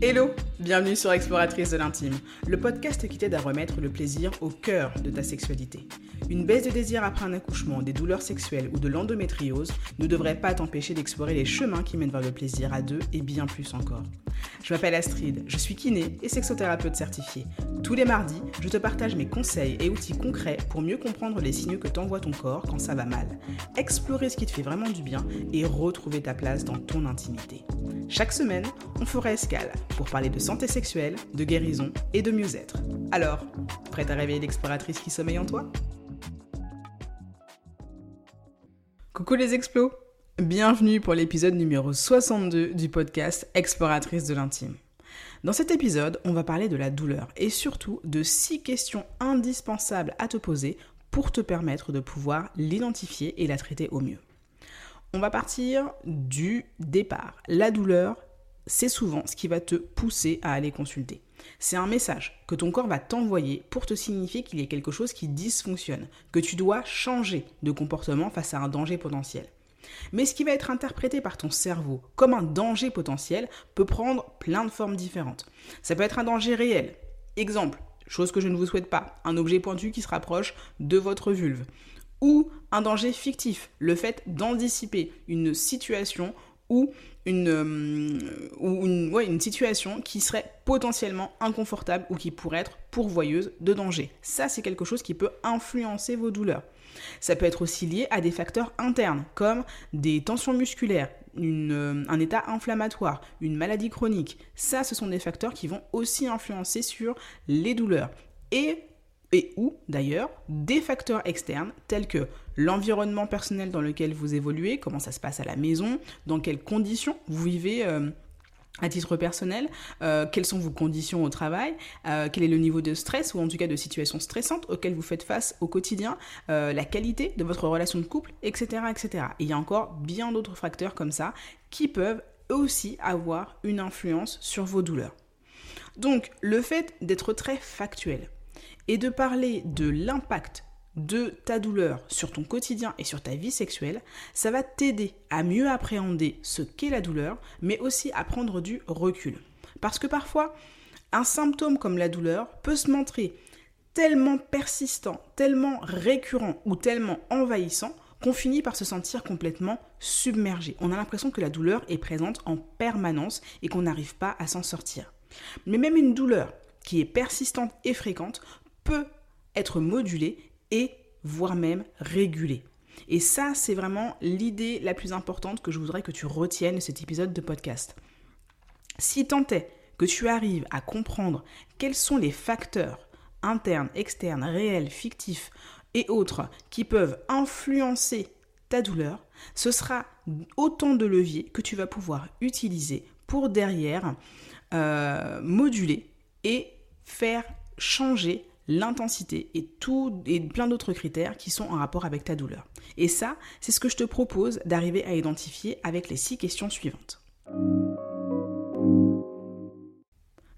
Hello, bienvenue sur Exploratrice de l'intime, le podcast qui t'aide à remettre le plaisir au cœur de ta sexualité. Une baisse de désir après un accouchement, des douleurs sexuelles ou de l'endométriose ne devrait pas t'empêcher d'explorer les chemins qui mènent vers le plaisir à deux et bien plus encore. Je m'appelle Astrid, je suis kiné et sexothérapeute certifiée. Tous les mardis, je te partage mes conseils et outils concrets pour mieux comprendre les signaux que t'envoie ton corps quand ça va mal, explorer ce qui te fait vraiment du bien et retrouver ta place dans ton intimité. Chaque semaine, on fera escale pour parler de santé sexuelle, de guérison et de mieux-être. Alors, prête à réveiller l'exploratrice qui sommeille en toi? Coucou les explos Bienvenue pour l'épisode numéro 62 du podcast Exploratrice de l'intime. Dans cet épisode, on va parler de la douleur et surtout de 6 questions indispensables à te poser pour te permettre de pouvoir l'identifier et la traiter au mieux. On va partir du départ. La douleur, c'est souvent ce qui va te pousser à aller consulter. C'est un message que ton corps va t'envoyer pour te signifier qu'il y a quelque chose qui dysfonctionne, que tu dois changer de comportement face à un danger potentiel. Mais ce qui va être interprété par ton cerveau comme un danger potentiel peut prendre plein de formes différentes. Ça peut être un danger réel. Exemple, chose que je ne vous souhaite pas, un objet pointu qui se rapproche de votre vulve. Ou un danger fictif, le fait d'anticiper une situation ou une, euh, une situation qui serait potentiellement inconfortable ou qui pourrait être pourvoyeuse de danger. Ça, c'est quelque chose qui peut influencer vos douleurs. Ça peut être aussi lié à des facteurs internes, comme des tensions musculaires, euh, un état inflammatoire, une maladie chronique. Ça, ce sont des facteurs qui vont aussi influencer sur les douleurs. Et et ou d'ailleurs des facteurs externes tels que l'environnement personnel dans lequel vous évoluez, comment ça se passe à la maison, dans quelles conditions vous vivez euh, à titre personnel, euh, quelles sont vos conditions au travail, euh, quel est le niveau de stress ou en tout cas de situations stressantes auxquelles vous faites face au quotidien, la qualité de votre relation de couple, etc. etc. Et il y a encore bien d'autres facteurs comme ça qui peuvent aussi avoir une influence sur vos douleurs. Donc le fait d'être très factuel, et de parler de l'impact de ta douleur sur ton quotidien et sur ta vie sexuelle, ça va t'aider à mieux appréhender ce qu'est la douleur, mais aussi à prendre du recul. Parce que parfois, un symptôme comme la douleur peut se montrer tellement persistant, tellement récurrent ou tellement envahissant qu'on finit par se sentir complètement submergé. On a l'impression que la douleur est présente en permanence et qu'on n'arrive pas à s'en sortir. Mais même une douleur qui est persistante et fréquente peut être modulé et voire même régulé. Et ça, c'est vraiment l'idée la plus importante que je voudrais que tu retiennes de cet épisode de podcast. Si tant est que tu arrives à comprendre quels sont les facteurs internes, externes, réels, fictifs et autres qui peuvent influencer ta douleur, ce sera autant de leviers que tu vas pouvoir utiliser pour derrière euh, moduler et faire changer l'intensité et et plein d'autres critères qui sont en rapport avec ta douleur. Et ça, c'est ce que je te propose d'arriver à identifier avec les six questions suivantes.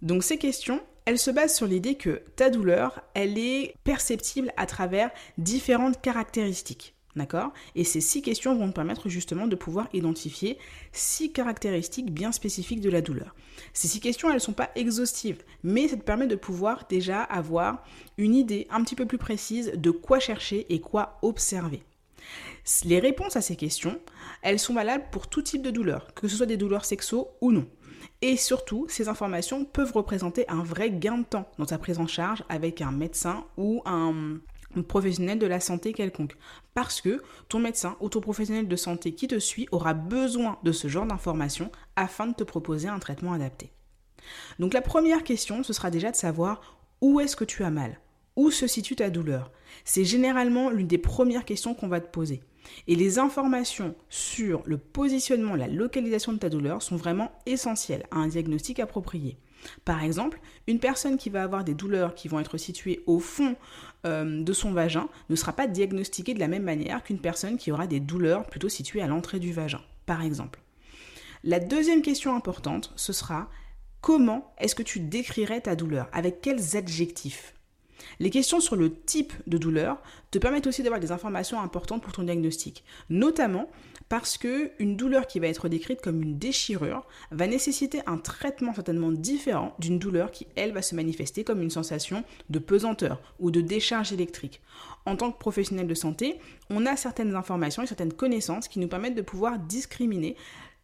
Donc ces questions, elles se basent sur l'idée que ta douleur, elle est perceptible à travers différentes caractéristiques. D'accord? Et ces six questions vont te permettre justement de pouvoir identifier six caractéristiques bien spécifiques de la douleur. Ces six questions, elles ne sont pas exhaustives, mais ça te permet de pouvoir déjà avoir une idée un petit peu plus précise de quoi chercher et quoi observer. Les réponses à ces questions, elles sont valables pour tout type de douleur, que ce soit des douleurs sexuelles ou non. Et surtout, ces informations peuvent représenter un vrai gain de temps dans ta prise en charge avec un médecin ou un professionnel de la santé quelconque. Parce que ton médecin ou ton professionnel de santé qui te suit aura besoin de ce genre d'informations afin de te proposer un traitement adapté. Donc la première question, ce sera déjà de savoir où est-ce que tu as mal Où se situe ta douleur C'est généralement l'une des premières questions qu'on va te poser. Et les informations sur le positionnement, la localisation de ta douleur sont vraiment essentielles à un diagnostic approprié. Par exemple, une personne qui va avoir des douleurs qui vont être situées au fond euh, de son vagin ne sera pas diagnostiquée de la même manière qu'une personne qui aura des douleurs plutôt situées à l'entrée du vagin, par exemple. La deuxième question importante, ce sera comment est-ce que tu décrirais ta douleur? Avec quels adjectifs? Les questions sur le type de douleur te permettent aussi d'avoir des informations importantes pour ton diagnostic, notamment parce que une douleur qui va être décrite comme une déchirure va nécessiter un traitement certainement différent d'une douleur qui elle va se manifester comme une sensation de pesanteur ou de décharge électrique. En tant que professionnel de santé, on a certaines informations et certaines connaissances qui nous permettent de pouvoir discriminer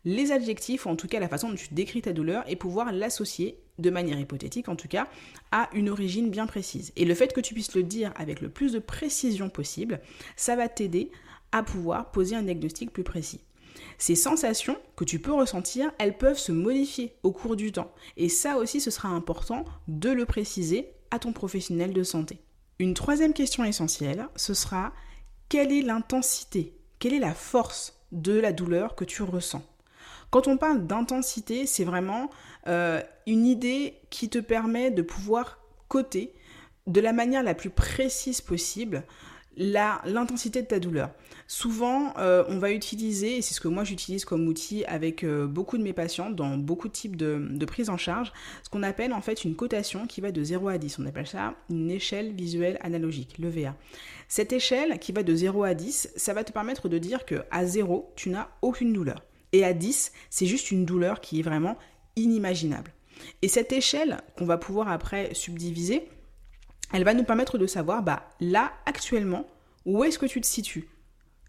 les adjectifs, ou en tout cas la façon dont tu décris ta douleur, et pouvoir l'associer, de manière hypothétique en tout cas, à une origine bien précise. Et le fait que tu puisses le dire avec le plus de précision possible, ça va t'aider à pouvoir poser un diagnostic plus précis. Ces sensations que tu peux ressentir, elles peuvent se modifier au cours du temps. Et ça aussi, ce sera important de le préciser à ton professionnel de santé. Une troisième question essentielle, ce sera quelle est l'intensité, quelle est la force de la douleur que tu ressens? Quand on parle d'intensité, c'est vraiment euh, une idée qui te permet de pouvoir coter de la manière la plus précise possible l'intensité de ta douleur. Souvent, euh, on va utiliser, et c'est ce que moi j'utilise comme outil avec euh, beaucoup de mes patients dans beaucoup de types de, de prise en charge, ce qu'on appelle en fait une cotation qui va de 0 à 10. On appelle ça une échelle visuelle analogique, l'EVA. Cette échelle qui va de 0 à 10, ça va te permettre de dire que à 0, tu n'as aucune douleur. Et à 10, c'est juste une douleur qui est vraiment inimaginable. Et cette échelle qu'on va pouvoir après subdiviser, elle va nous permettre de savoir, bah là, actuellement, où est-ce que tu te situes?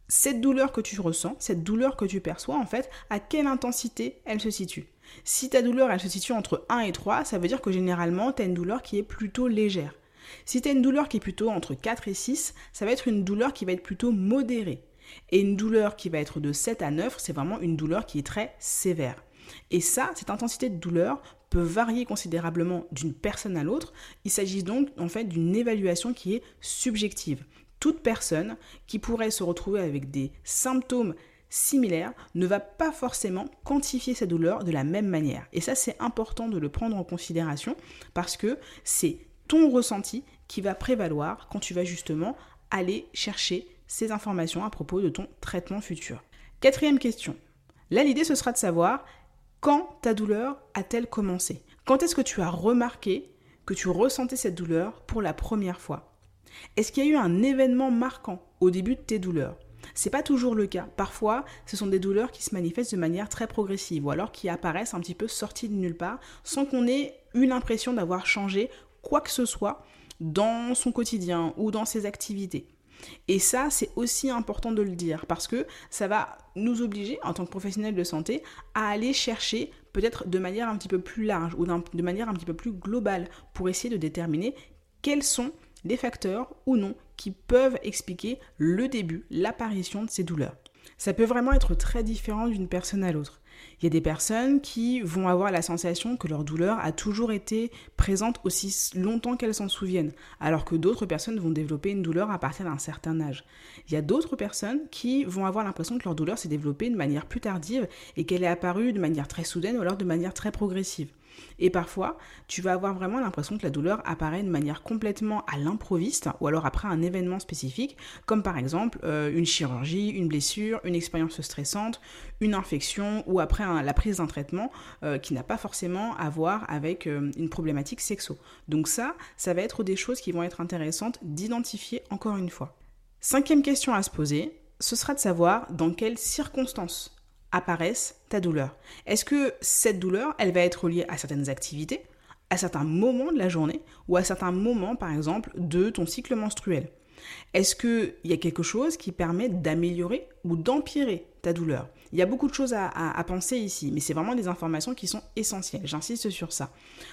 Cette douleur que tu ressens, cette douleur que tu perçois, en fait, à quelle intensité elle se situe? Si ta douleur, elle se situe entre 1 et 3, ça veut dire que généralement, tu as une douleur qui est plutôt légère. Si tu as une douleur qui est plutôt entre 4 et 6, ça va être une douleur qui va être plutôt modérée. Et une douleur qui va être de 7 à 9, c'est vraiment une douleur qui est très sévère. Et ça, cette intensité de douleur peut varier considérablement d'une personne à l'autre. Il s'agit donc en fait d'une évaluation qui est subjective. Toute personne qui pourrait se retrouver avec des symptômes similaires ne va pas forcément quantifier sa douleur de la même manière. Et ça, c'est important de le prendre en considération parce que c'est ton ressenti qui va prévaloir quand tu vas justement aller chercher ces informations à propos de ton traitement futur. Quatrième question. Là, l'idée, ce sera de savoir quand ta douleur a-t-elle commencé? Quand est-ce que tu as remarqué que tu ressentais cette douleur pour la première fois? Est-ce qu'il y a eu un événement marquant au début de tes douleurs? C'est pas toujours le cas. Parfois, ce sont des douleurs qui se manifestent de manière très progressive ou alors qui apparaissent un petit peu sorties de nulle part sans qu'on ait eu l'impression d'avoir changé quoi que ce soit dans son quotidien ou dans ses activités. Et ça, c'est aussi important de le dire parce que ça va nous obliger, en tant que professionnels de santé, à aller chercher peut-être de manière un petit peu plus large ou de manière un petit peu plus globale pour essayer de déterminer quels sont les facteurs ou non qui peuvent expliquer le début, l'apparition de ces douleurs. Ça peut vraiment être très différent d'une personne à l'autre. Il y a des personnes qui vont avoir la sensation que leur douleur a toujours été présente aussi longtemps qu'elles s'en souviennent, alors que d'autres personnes vont développer une douleur à partir d'un certain âge. Il y a d'autres personnes qui vont avoir l'impression que leur douleur s'est développée de manière plus tardive et qu'elle est apparue de manière très soudaine ou alors de manière très progressive. Et parfois, tu vas avoir vraiment l'impression que la douleur apparaît de manière complètement à l'improviste, ou alors après un événement spécifique, comme par exemple euh, une chirurgie, une blessure, une expérience stressante, une infection, ou après la prise d'un traitement euh, qui n'a pas forcément à voir avec euh, une problématique sexo. Donc ça, ça va être des choses qui vont être intéressantes d'identifier encore une fois. Cinquième question à se poser, ce sera de savoir dans quelles circonstances apparaissent ta douleur. Est-ce que cette douleur, elle va être liée à certaines activités, à certains moments de la journée ou à certains moments, par exemple, de ton cycle menstruel? Est-ce qu'il y a quelque chose qui permet d'améliorer ou d'empirer ta douleur? Il y a beaucoup de choses à penser ici, mais c'est vraiment des informations qui sont essentielles. J'insiste sur ça.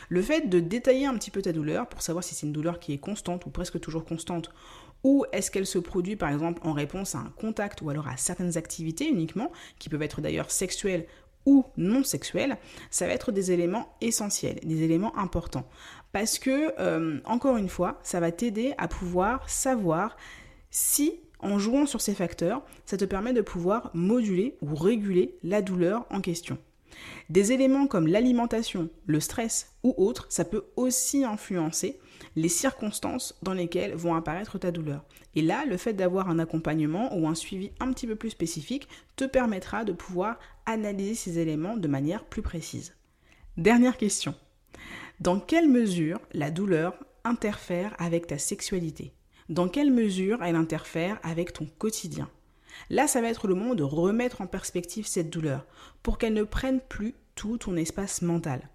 Le fait de détailler un petit peu ta douleur pour savoir si c'est une douleur qui est constante ou presque toujours constante ou est-ce qu'elle se produit par exemple en réponse à un contact ou alors à certaines activités uniquement, qui peuvent être d'ailleurs sexuelles ou non sexuelles, ça va être des éléments essentiels, des éléments importants. Parce que, euh, encore une fois, ça va t'aider à pouvoir savoir si, en jouant sur ces facteurs, ça te permet de pouvoir moduler ou réguler la douleur en question. Des éléments comme l'alimentation, le stress ou autres, ça peut aussi influencer les circonstances dans lesquelles vont apparaître ta douleur. Et là, le fait d'avoir un accompagnement ou un suivi un petit peu plus spécifique te permettra de pouvoir analyser ces éléments de manière plus précise. Dernière question. Dans quelle mesure la douleur interfère avec ta sexualité? Dans quelle mesure elle interfère avec ton quotidien? Là, ça va être le moment de remettre en perspective cette douleur pour qu'elle ne prenne plus tout ton espace mental.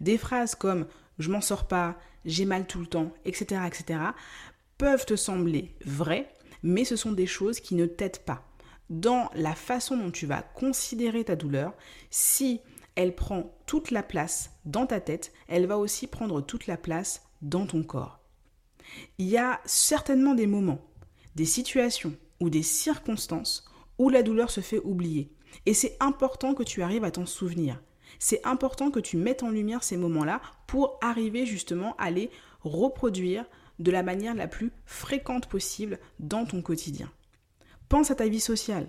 Des phrases comme je m'en sors pas, j'ai mal tout le temps, etc., etc., peuvent te sembler vraies, mais ce sont des choses qui ne t'aident pas. Dans la façon dont tu vas considérer ta douleur, si elle prend toute la place dans ta tête, elle va aussi prendre toute la place dans ton corps. Il y a certainement des moments, des situations ou des circonstances où la douleur se fait oublier. Et c'est important que tu arrives à t'en souvenir. C'est important que tu mettes en lumière ces moments-là pour arriver justement à les reproduire de la manière la plus fréquente possible dans ton quotidien. Pense à ta vie sociale.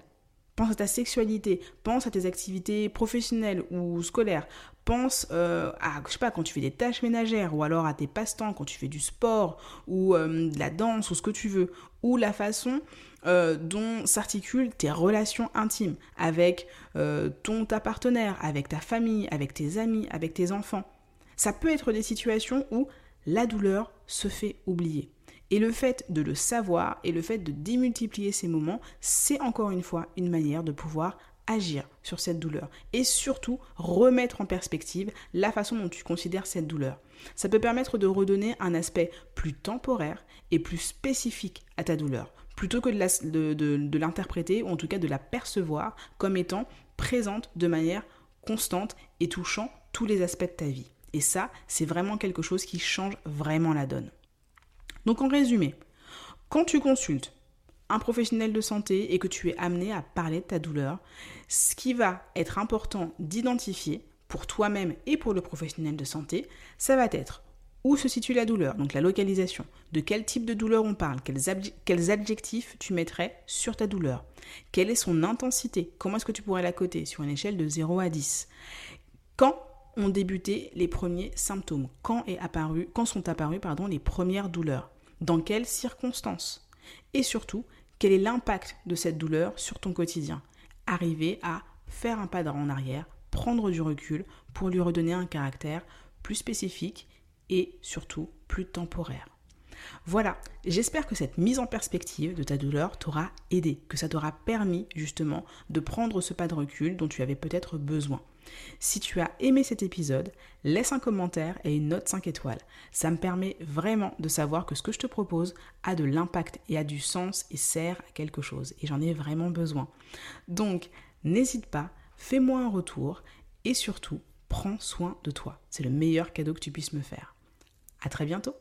Pense à ta sexualité, pense à tes activités professionnelles ou scolaires, pense euh, à, je sais pas, quand tu fais des tâches ménagères ou alors à tes passe-temps, quand tu fais du sport ou euh, de la danse ou ce que tu veux, ou la façon euh, dont s'articulent tes relations intimes avec ton ta partenaire, avec ta famille, avec tes amis, avec tes enfants. Ça peut être des situations où la douleur se fait oublier. Et le fait de le savoir et le fait de démultiplier ces moments, c'est encore une fois une manière de pouvoir agir sur cette douleur et surtout remettre en perspective la façon dont tu considères cette douleur. Ça peut permettre de redonner un aspect plus temporaire et plus spécifique à ta douleur, plutôt que de l'interpréter ou en tout cas de la percevoir comme étant présente de manière constante et touchant tous les aspects de ta vie. Et ça, c'est vraiment quelque chose qui change vraiment la donne. Donc en résumé, quand tu consultes un professionnel de santé et que tu es amené à parler de ta douleur, ce qui va être important d'identifier pour toi-même et pour le professionnel de santé, ça va être où se situe la douleur, donc la localisation, de quel type de douleur on parle, quels, adjectifs tu mettrais sur ta douleur, quelle est son intensité, comment est-ce que tu pourrais la coter sur une échelle de 0 à 10, quand ont débuté les premiers symptômes, quand, est apparu, quand sont apparues pardon, les premières douleurs dans quelles circonstances? Et surtout, quel est l'impact de cette douleur sur ton quotidien? Arriver à faire un pas en arrière, prendre du recul pour lui redonner un caractère plus spécifique et surtout plus temporaire. Voilà, j'espère que cette mise en perspective de ta douleur t'aura aidé, que ça t'aura permis justement de prendre ce pas de recul dont tu avais peut-être besoin. Si tu as aimé cet épisode, laisse un commentaire et une note 5 étoiles. Ça me permet vraiment de savoir que ce que je te propose a de l'impact et a du sens et sert à quelque chose. Et j'en ai vraiment besoin. Donc, n'hésite pas, fais-moi un retour et surtout, prends soin de toi. C'est le meilleur cadeau que tu puisses me faire. À très bientôt!